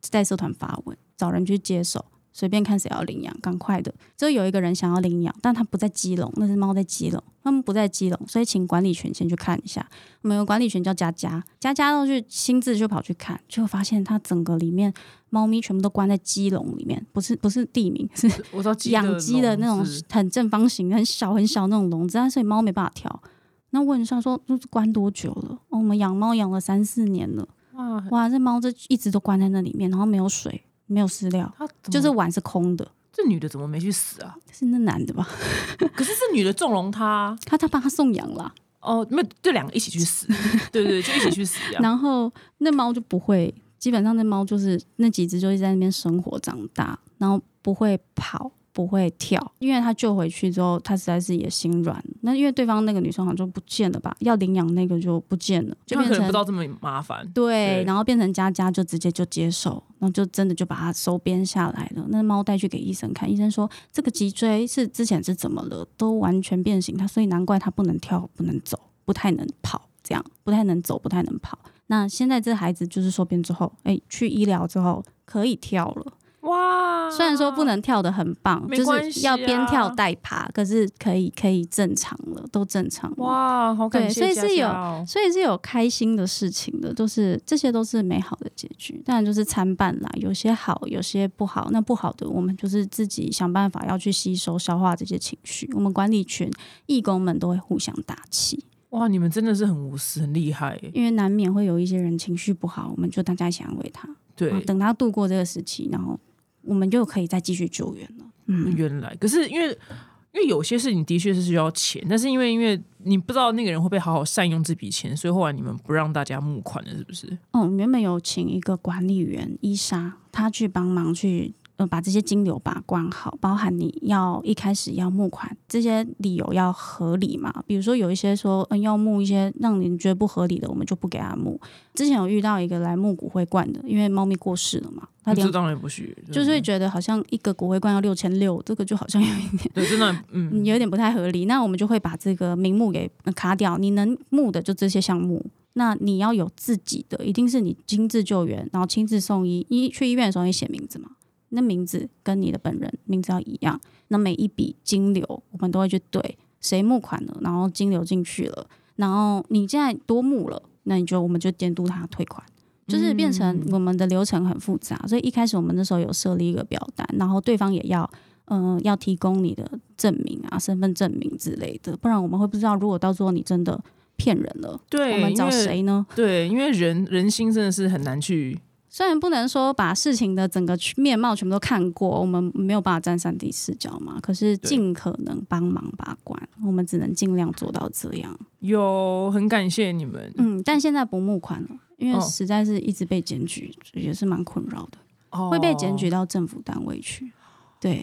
在社团发文找人去接手，随便看谁要领养，赶快的。就有一个人想要领养，但他不在基隆，那只猫在基隆，他们不在基隆，所以请管理权先去看一下。我们有管理权叫佳佳，佳佳都去亲自就跑去看，就发现它整个里面猫咪全部都关在鸡笼里面，不是不是地名，是 我知道鸡养鸡的那种很正方形、很小很小那种笼子，但所以猫没办法跳。那问一下说，这是关多久了？我们养猫养了三四年了。哇，哇，这猫这一直都关在那里面，然后没有水，没有饲料，他就是碗是空的。这女的怎么没去死啊？是那男的吧？可是这女的纵容他他他帮他送养了，哦，没有，这两个一起去死，对对对，就一起去死。然后那猫就不会，基本上那猫就是那几只就是在那边生活长大，然后不会跑。不会跳，因为他救回去之后，他实在是也心软。那因为对方那个女生好像就不见了吧，要领养那个就不见了，就变成不知道这么麻烦。对，对然后变成佳佳就直接就接手，然后就真的就把它收编下来了。那猫带去给医生看，医生说这个脊椎是之前是怎么了，都完全变形，它所以难怪它不能跳、不能走、不太能跑，这样不太能走、不太能跑。那现在这孩子就是收编之后，哎，去医疗之后可以跳了。哇，虽然说不能跳的很棒，没就是要边跳带爬，可是可以可以正常了，都正常了。哇，好感对谢佳所以是有所以是有开心的事情的，都是这些都是美好的结局。当然就是参半啦，有些好，有些不好。那不好的，我们就是自己想办法要去吸收、消化这些情绪。我们管理群义工们都会互相打气，哇，你们真的是很无私，很厉害。因为难免会有一些人情绪不好，我们就大家一起安慰他，对，等他度过这个时期，然后我们就可以再继续救援了。嗯，原来可是因为因为有些事情的确是需要钱，但是因为因为你不知道那个人会不会好好善用这笔钱，所以后来你们不让大家募款了，是不是？哦，原本有请一个管理员伊莎，她去帮忙去呃把这些金流把关好，包含你要一开始要募款，这些理由要合理嘛。比如说有一些说嗯要募一些让您觉得不合理的，我们就不给他募。之前有遇到一个来募骨灰罐的，因为猫咪过世了嘛，他连这当然不许，就是会觉得好像一个骨灰罐要六千六，这个就好像有一点。对，真的，嗯，嗯，有点不太合理。那我们就会把这个名目给呃卡掉，你能募的就这些项目。那你要有自己的，一定是你亲自救援，然后亲自送医。医去医院的时候，你写名字嘛？那名字跟你的本人名字要一样。那每一笔金流，我们都会去对谁募款了，然后金流进去了，然后你现在多募了，那你就我们就监督他退款。就是变成我们的流程很复杂，所以一开始我们那时候有设立一个表单，然后对方也要嗯、要提供你的证明啊、身份证明之类的，不然我们会不知道，如果到时候你真的骗人了，对，我们找？谁呢？对，因为人人心真的是很难去，虽然不能说把事情的整个面貌全部都看过，我们没有办法站上帝视角嘛，可是尽可能帮忙把关，我们只能尽量做到这样。有很感谢你们，嗯，但现在不募款了，因为哦实在是一直被检举，也是蛮困扰的。哦会被检举到政府单位去。对，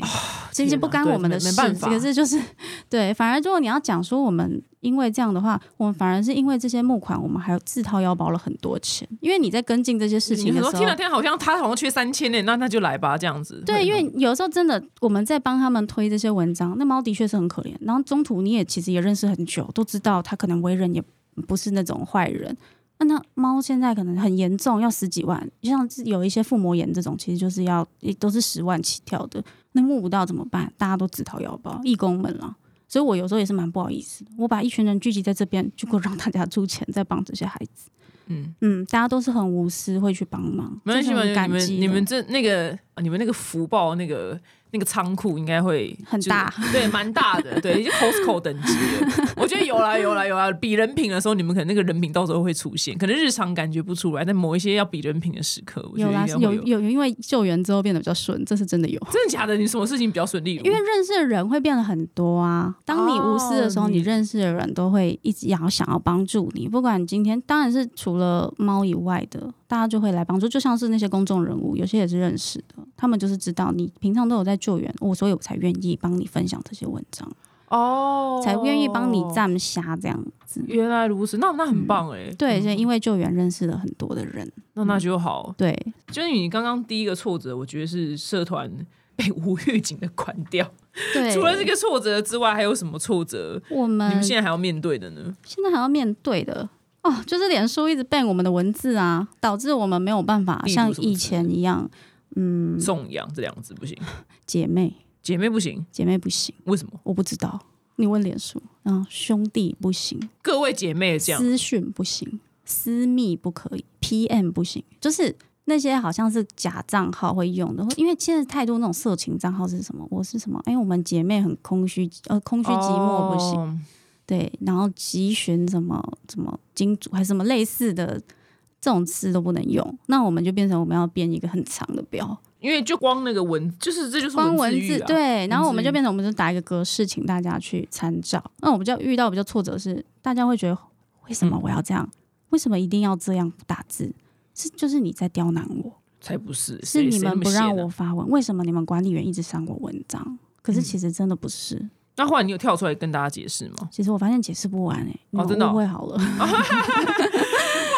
这些不干我们的事，可是就是对，反而如果你要讲说我们因为这样的话，我们反而是因为这些募款，我们还有自掏腰包了很多钱，因为你在跟进这些事情的时候你说天。哪天哪，好像他好像缺三千呢，那那就来吧，这样子。对，因为有时候真的我们在帮他们推这些文章，那猫的确是很可怜。然后中途你也其实也认识很久，都知道他可能为人也不是那种坏人，那那猫现在可能很严重，要十几万，像是有一些腹膜炎这种，其实就是要也都是十万起跳的。那募不到怎么办？大家都自掏腰包，义工们了。所以我有时候也是蛮不好意思的，我把一群人聚集在这边，就够让大家出钱在帮这些孩子。嗯嗯，大家都是很无私，会去帮忙，没关系，感激你们这那个啊你们那个福报那个那个仓库应该会很大 对，蛮大的，对，已经 Costco 等级了。我觉得有啦有啦有啦，比人品的时候，你们可能那个人品到时候会出现，可能日常感觉不出来，但某一些要比人品的时刻，我觉有啦，得应该会有。有有有，因为救援之后变得比较顺，这是真的有。真的假的？你什么事情比较顺利？因为认识的人会变得很多啊。当你无私的时候，你认识的人都会一直要想要帮助你。不管今天当然是除了猫以外的，大家就会来帮助。就像是那些公众人物，有些也是认识的，他们就是知道你平常都有在救援，我所以我才愿意帮你分享这些文章，哦，才愿意帮你站瞎这样子。原来如此，那那很棒哎、对，所以因为救援认识了很多的人，那那就好。对，就是你刚刚第一个挫折，我觉得是社团被无预警的关掉。对。除了这个挫折之外，还有什么挫折？我们你们现在还要面对的呢？现在还要面对的哦，就是脸书一直 ban 我们的文字啊，导致我们没有办法像以前一样，嗯，颂扬这两个字不行，姐妹姐妹不行，姐妹不行，为什么？我不知道，你问脸书。然后兄弟不行，各位姐妹这样，私讯不行，私密不可以，PM 不行，就是。那些好像是假账号会用的，因为现在太多那种色情账号是什么？我是什么？哎，我们姐妹很空虚，呃，空虚寂寞不行。哦对，然后集选什么什么金主，还是什么类似的这种词都不能用，那我们就变成我们要编一个很长的标，因为就光那个文，就是这就是光文字对，然后我们就变成我们就打一个格式，请大家去参照。那我们就遇到比较挫折是，大家会觉得为什么我要这样？为什么一定要这样打字？是就是你在刁难我，才不是，是你们不让我发文，为什么你们管理员一直删我文章？可是其实真的不是，那后来你有跳出来跟大家解释吗？其实我发现解释不完哎、欸，你们真的哦误会好了。哇，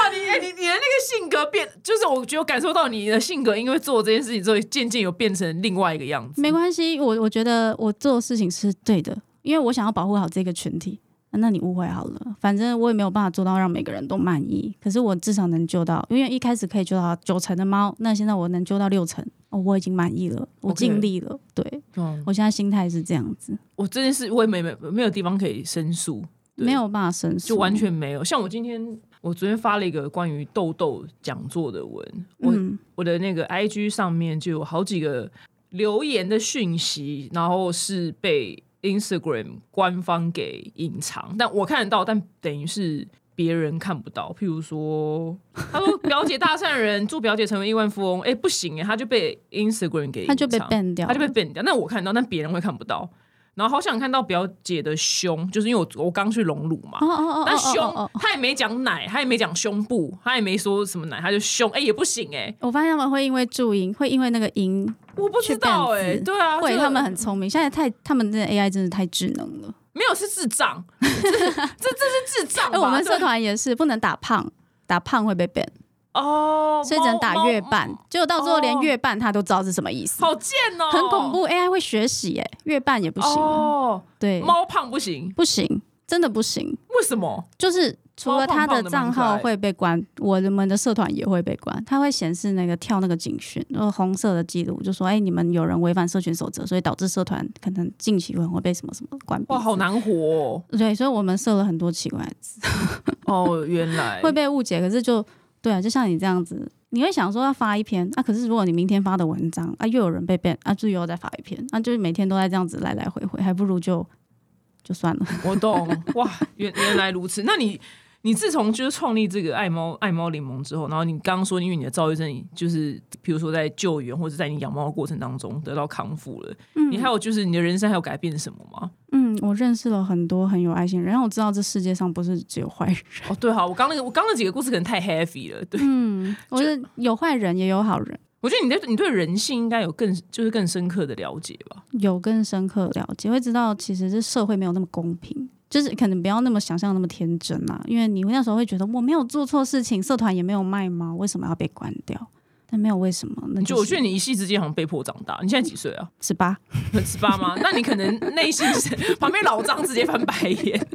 你哎、你你的那个性格变，就是我觉得我感受到你的性格，因为做这件事情之后，渐渐有变成另外一个样子。没关系，我我觉得我做的事情是对的，因为我想要保护好这个群体。那你误会好了，反正我也没有办法做到让每个人都满意，可是我至少能救到，因为一开始可以救到九成的猫，那现在我能救到六成，哦，我已经满意了，我尽力了。对嗯，我现在心态是这样子，我这件事我也没没没有地方可以申诉，没有办法申诉，就完全没有。像我今天，我昨天发了一个关于痘痘讲座的文，我、嗯我的那个 IG 上面就有好几个留言的讯息，然后是被 Instagram 官方给隐藏，但我看得到，但等于是别人看不到。譬如说，他说表姐大善人，祝表姐成为亿万富翁，哎、不行哎，他就被 Instagram 给他就被 ban 掉，他就被 ban 掉。那我看到，但别人会看不到。然后好想看到表姐的胸，就是因为我我刚去隆乳嘛，哦哦哦，但胸他也没讲奶，他也没讲胸部，他也没说什么奶，他就胸，哎、也不行哎、我发现他们会因为注音，会因为那个音，我不知道哎、对啊，这个会他们很聪明。现在太他们的 AI 真的太智能了。没有是智障，这这这是智障。哎，我们社团也是不能打胖，打胖会被 ban。哦，所以只能打月半，结果到最后连月半他都知道是什么意思，好贱哦，很恐怖。AI 会学习，耶，月半也不行，哦，对，猫胖不行，不行，真的不行。为什么？就是除了他的账号会被关，我们的社团也会被关，他会显示那个跳那个警讯，然后红色的记录，就说哎，你们有人违反社群守则，所以导致社团可能近期可能会被什么什么关闭。哇，好。难活哦。对，所以我们设了很多奇怪的字，哦，原来会被误解。可是就对啊，就像你这样子，你会想说要发一篇啊，可是如果你明天发的文章啊，又有人被 ban 啊，就又要再发一篇，啊，就是每天都在这样子来来回回，还不如就就算了。我懂 哇，原原来如此。那你你自从就是创立这个爱猫爱猫联盟之后，然后你刚刚说因为你的躁郁症就是比如说在救援或者在你养猫的过程当中得到康复了，你还有就是你的人生还有改变什么吗？嗯，我认识了很多很有爱心的人，让我知道这世界上不是只有坏人。哦，对哈，我刚那个我刚那几个故事可能太 heavy 了，对。嗯，我觉得有坏人也有好人，我觉得你对你对人性应该有更就是更深刻的了解吧？有更深刻的了解，会知道其实这社会没有那么公平。就是可能不要那么想象那么天真啦，因为你那时候会觉得我没有做错事情，社团也没有卖猫，为什么要被关掉？但没有为什么。那就我觉得你一夕之间好像被迫长大。你现在几岁啊？十八，十八吗？那你可能内心是旁边老张直接翻白眼。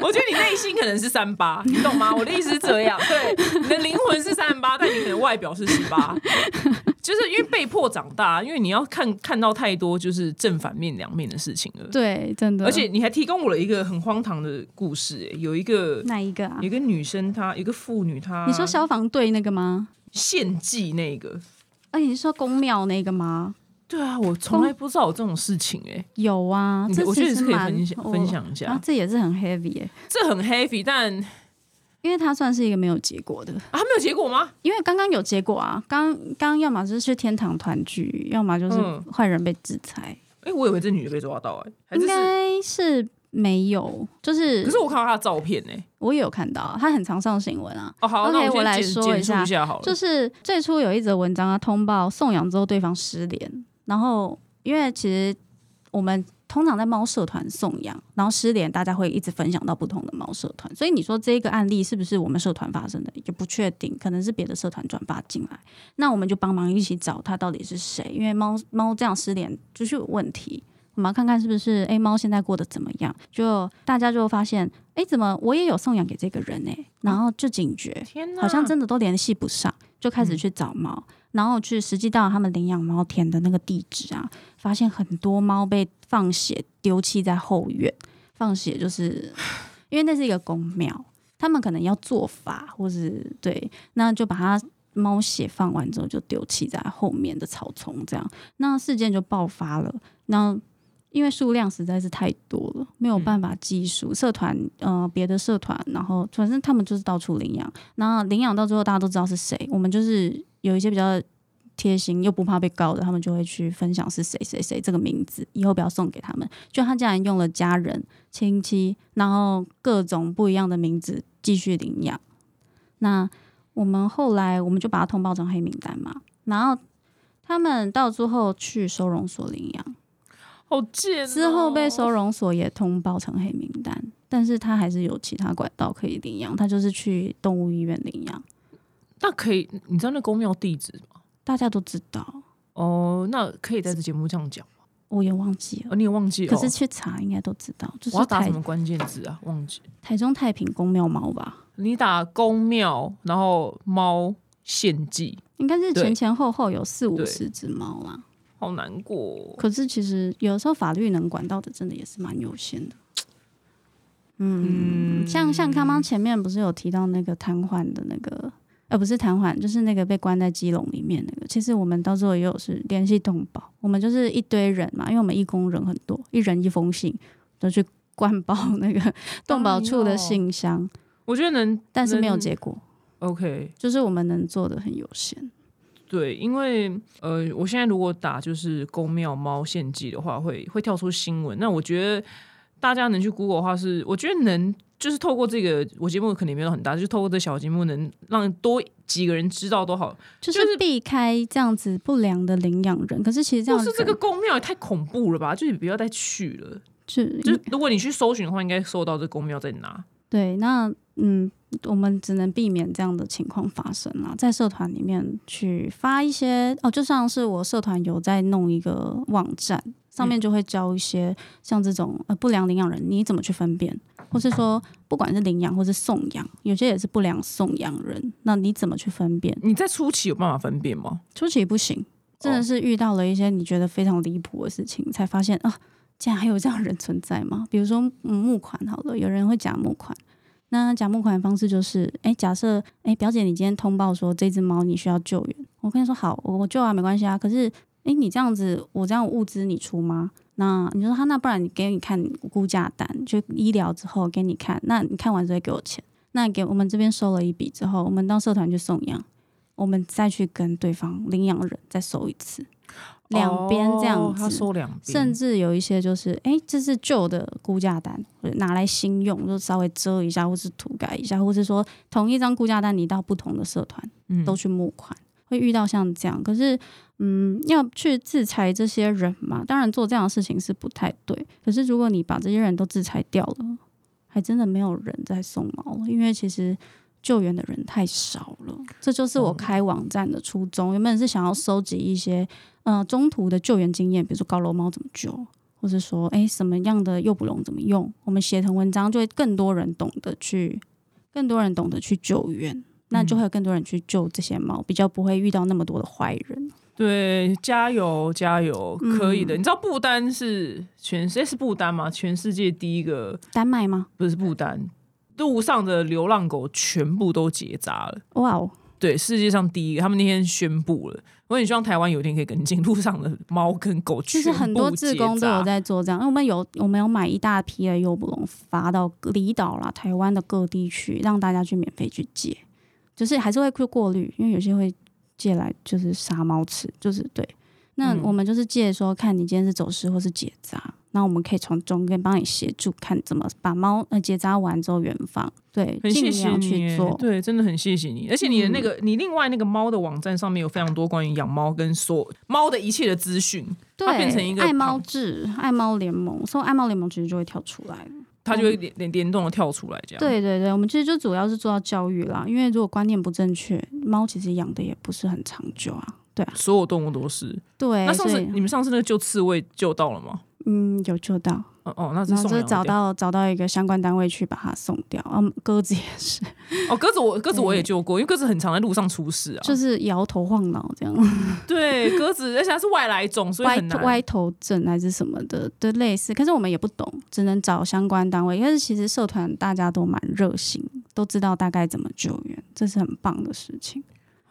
我觉得你内心可能是三八，你懂吗？我的意思是这样，对，你的灵魂是三十八，但你可能外表是十八，就是因为被迫长大，因为你要看看到太多就是正反面两面的事情了。对，真的。而且你还提供我了一个很荒唐的故事，哎，有一个哪一个啊？有一个女生，她一个妇女，她你说消防队那个吗？献祭那个，哎，你是说宫庙那个吗？对啊，我从来不知道有这种事情哎。有啊，这我觉得是可以分享分享一下。啊这也是很 heavy 哎，这很 heavy，但因为它算是一个没有结果的啊，没有结果吗？因为刚刚有结果啊，刚刚要么就是去天堂团聚，要么就是坏人被制裁。哎，我以为这女的被抓到哎，应该是。没有，就是。可是我看到他的照片呢，我也有看到，他很常上新闻啊。哦，好，OK，我来说一下，好了。就是最初有一则文章啊，通报送养之后对方失联，然后因为其实我们通常在猫社团送养，然后失联，大家会一直分享到不同的猫社团，所以你说这个案例是不是我们社团发生的，也不确定，可能是别的社团转发进来，那我们就帮忙一起找他到底是谁，因为猫猫这样失联就是有问题。我们要看看是不是哎，猫现在过得怎么样？就大家就发现，诶，怎么我也有送养给这个人哎，然后就警觉，天好像真的都联系不上，就开始去找猫，然后去实际到他们领养猫田的那个地址啊，发现很多猫被放血丢弃在后院，放血就是 因为那是一个公庙，他们可能要做法，或是对，那就把它猫血放完之后就丢弃在后面的草丛，这样，那事件就爆发了，那。因为数量实在是太多了，没有办法计数。社团，呃，别的社团，然后反正他们就是到处领养，然后领养到最后大家都知道是谁。我们就是有一些比较贴心又不怕被告的，他们就会去分享是谁谁谁这个名字，以后不要送给他们。就他竟然用了家人、亲戚，然后各种不一样的名字继续领养。那我们后来我们就把他通报成黑名单嘛，然后他们到最后去收容所领养。好贱！之后被收容所也通报成黑名单，但是他还是有其他管道可以领养，他就是去动物医院领养。那可以，你知道那公庙地址吗？大家都知道哦。那可以在这节目这样讲吗？我也忘记了，你也忘记了？可是去查应该都知道。就是要打什么关键字啊？忘记。台中太平公庙猫吧？你打公庙，然后猫献祭，应该是前前后后有四五十只猫啊。好难过，可是其实有时候法律能管到的，真的也是蛮有限的。嗯，像像刚刚前面不是有提到那个瘫痪的那个，呃，不是瘫痪，就是那个被关在鸡笼里面那个。其实我们到时候也有是联系动保，我们就是一堆人嘛，因为我们义工人很多，一人一封信，就去灌爆那个 动保处的信箱。我觉得能，但是没有结果。OK，就是我们能做的很有限。对，因为呃，我现在如果打就是公庙猫献祭的话，会会跳出新闻。那我觉得大家能去 Google 的话，是我觉得能就是透过这个我节目可能没有很大，就透过这小节目能让多几个人知道都好，就是避开这样子不良的领养人。可是其实这样是这个公庙也太恐怖了吧？就是不要再去了。就就如果你去搜寻的话，应该搜到这公庙在哪。对，那嗯。我们只能避免这样的情况发生啦，在社团里面去发一些哦，就像是我社团有在弄一个网站，上面就会教一些像这种呃不良领养人你怎么去分辨，或是说不管是领养或是送养，有些也是不良送养人，那你怎么去分辨？你在初期有办法分辨吗？初期不行，真的是遇到了一些你觉得非常离谱的事情，才发现啊，竟然还有这样人存在吗？比如说嗯募款好了，有人会假募款。那假募款的方式就是，哎，假设，哎，表姐，你今天通报说这只猫你需要救援，我跟你说好，我救啊，没关系啊。可是，哎，你这样子，我这样物资你出吗？那你说他，那不然你给你看估价单，就医疗之后给你看，那你看完之后给我钱，那给我们这边收了一笔之后，我们到社团去送养，我们再去跟对方领养人再收一次。两边这样子，甚至有一些就是，哎，这是旧的估价单，拿来新用，就稍微遮一下，或是涂改一下，或是说同一张估价单，你到不同的社团都去募款，会遇到像这样。可是，嗯，要去制裁这些人嘛？当然做这样的事情是不太对。可是，如果你把这些人都制裁掉了，还真的没有人在送猫了，因为其实救援的人太少了，这就是我开网站的初衷。原本是想要收集一些呃中途的救援经验，比如说高楼猫怎么救，或者说哎什么样的诱捕笼怎么用，我们写成文章就会更多人懂得去，更多人懂得去救援，那就会有更多人去救这些猫，比较不会遇到那么多的坏人。对，加油加油，嗯可以的。你知道不丹是全世界是不丹吗？全世界第一个丹麦吗？不是不丹，路上的流浪狗全部都结扎了。哇哦，对，世界上第一个，他们那天宣布了。我很希望台湾有一天可以跟进，路上的猫跟狗全部其实很多志工都有在做这样，因为我们有我们有买一大批的诱捕笼发到离岛啦、台湾的各地去，让大家去免费去借，就是还是会去过滤，因为有些会借来就是杀猫吃，就是对。那嗯我们就是借说，看你今天是走失或是结扎，那我们可以从中间帮你协助，看怎么把猫呃结扎完之后原放，对，很谢谢你，去做。嗯对，真的很谢谢你。而且你的那个，你另外那个猫的网站上面有非常多关于养猫跟所猫的一切的资讯，它变成一个爱猫旁志、爱猫联盟，所以爱猫联盟其实就会跳出来。它就会联联联动的跳出来这样。，对对对，我们其实就主要是做到教育啦，因为如果观念不正确，猫其实养的也不是很长久啊。对啊，所有动物都是。对，那上次你们上次那个救刺猬救到了吗？嗯有救到，哦哦，那是然后就送养掉找到找到一个相关单位去把它送掉。嗯，鸽子也是，哦，鸽子我鸽子我也救过，因为鸽子很常在路上出事啊。就是摇头晃脑这样，对鸽子，而且它是外来种，所以歪很难。歪头症还是什么的，的，类似。可是我们也不懂，只能找相关单位。但是其实社团大家都蛮热心，都知道大概怎么救援，这是很棒的事情。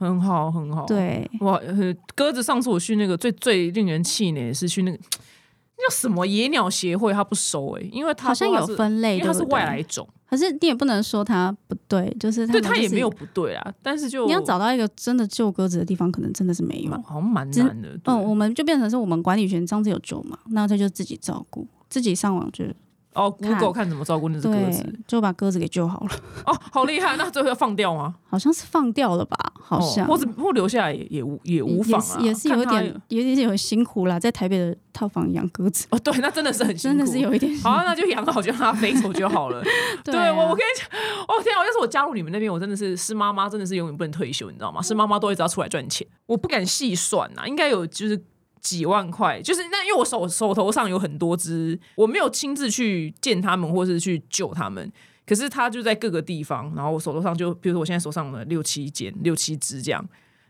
很好很好。，对，哇，呃鸽子上次我去那个最最令人气馁的是去那个 那叫什么野鸟协会，它不收哎、因为它好像有分类，因为它是外来种，可是你也不能说它不对，就是他对它也没有不对啊，但是就你要找到一个真的救鸽子的地方，可能真的是没有。好像蛮难的。对嗯，我们就变成是我们管理员上次有救嘛，那他就自己照顾，自己上网就哦看，Google 看怎么照顾那只鸽子，就把鸽子给救好了，哦，好厉害！那最后要放掉吗？好像是放掉了吧？好像、哦、或者或留下来也也无也无妨啊，也是有点有点有辛苦啦，在台北的套房养鸽子，哦，对，那真的是很辛苦，真的是有一点。好啊，那就养好，就让它飞走就好了。对啊我，我跟你讲，哦天啊！要是我加入你们那边，我真的是是妈妈，真的是永远不能退休，你知道吗？是妈妈都一直要出来赚钱，我不敢细算呐、应该有就是几万块，就是那因为我手手头上有很多只，我没有亲自去见他们或是去救他们。可是他就在各个地方，然后我手头上就，比如说我现在手上的六七件、六七只这样，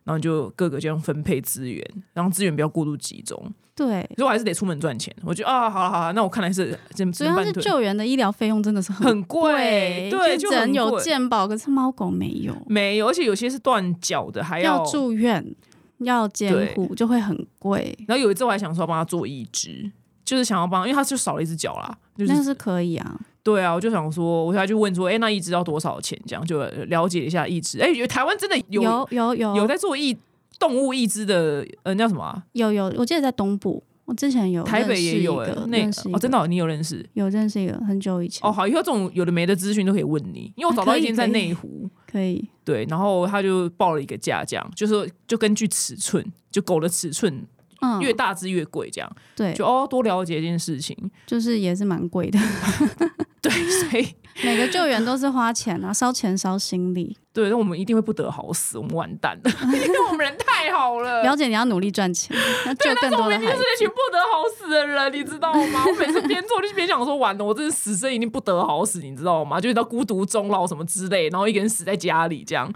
然后就各个这样分配资源，然后资源不要过度集中，对，所以我还是得出门赚钱。我觉得啊，好了好了，那我看来是真主要是救援的医疗费用真的是很贵，对，就很就人有贵健保，可是猫狗没有，没有，而且有些是断脚的，还要住院，要监对护，就会很贵。然后有一次我还想说帮他做义肢，就是想要帮，因为他就少了一只脚啦，就是那是可以啊，对啊，我就想说，我还去问说，哎、那义肢要多少钱？这样就了解一下义肢。哎、有台湾真的有有有有有在做义动物义肢的，呃，叫什么、啊？有有，我记得在东部，我之前有台北也有哎、那哦，真的哦、你有认识？有认识一个很久以前哦，好，以后这种有的没的资讯都可以问你，因为我找到一间在内湖，可以对，然后他就报了一个价，这样就是就根据尺寸，就狗的尺寸嗯越大只越贵，这样、对，就哦多了解一件事情，就是也是蛮贵的，对，所以 每个救援都是花钱啊，烧钱烧心力。对，那我们一定会不得好死，我们完蛋了，因为我们人太好了。了解你要努力赚钱，要救更多的孩子是。那群不得好死的人，你知道吗？我每次边做就边想说，完了，我真是死生一定不得好死，你知道吗？就是到孤独终老什么之类，然后一个人死在家里这样。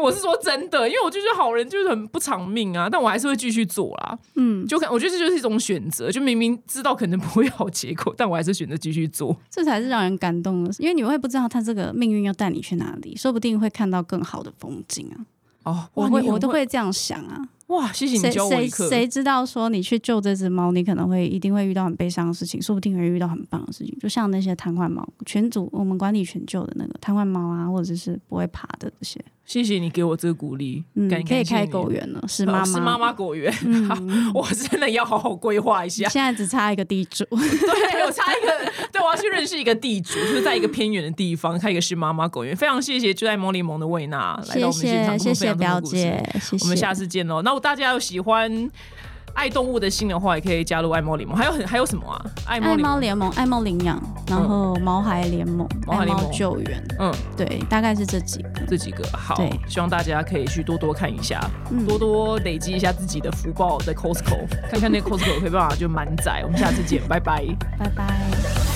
我是说真的，因为我就觉得好人就是很不偿命啊，但我还是会继续做啦。嗯，就看，我觉得这就是一种选择，就明明知道可能不会有好结果，但我还是选择继续做。这才是让人感动的，因为你会不知道他这个命运要带你去哪里，说不定会看到更好的风景啊。哦，我会我都会这样想啊。哇，谢谢你教我一课。谁知道说你去救这只猫，你可能会一定会遇到很悲伤的事情，说不定会遇到很棒的事情。就像那些瘫痪猫，全组我们管理全救的那个瘫痪猫啊，或者是不会爬的这些，谢谢你给我这个鼓励，嗯，感可以开狗园，园了，是妈妈，是妈妈果园。嗯，我真的要好好规划一下。现在只差一个地主，对，我差一个，对我要去认识一个地主，就是在一个偏远的地方开一个是妈妈狗园。非常谢谢就在猫联盟的魏娜来到谢我们现场，谢谢谢表姐，姐，谢谢，我们下次见喽。那我大家有喜欢爱动物的心的话，也可以加入爱猫联盟。还有很还有什么啊？爱猫爱猫联盟、爱猫领养，然后毛孩联盟、爱猫毛孩联盟救援，嗯，对，大概是这几个。这几个好对，希望大家可以去多多看一下，嗯多多累积一下自己的福报在 Costco，看看那个 Costco 有没有办法就满载。我们下次见，拜拜。拜拜。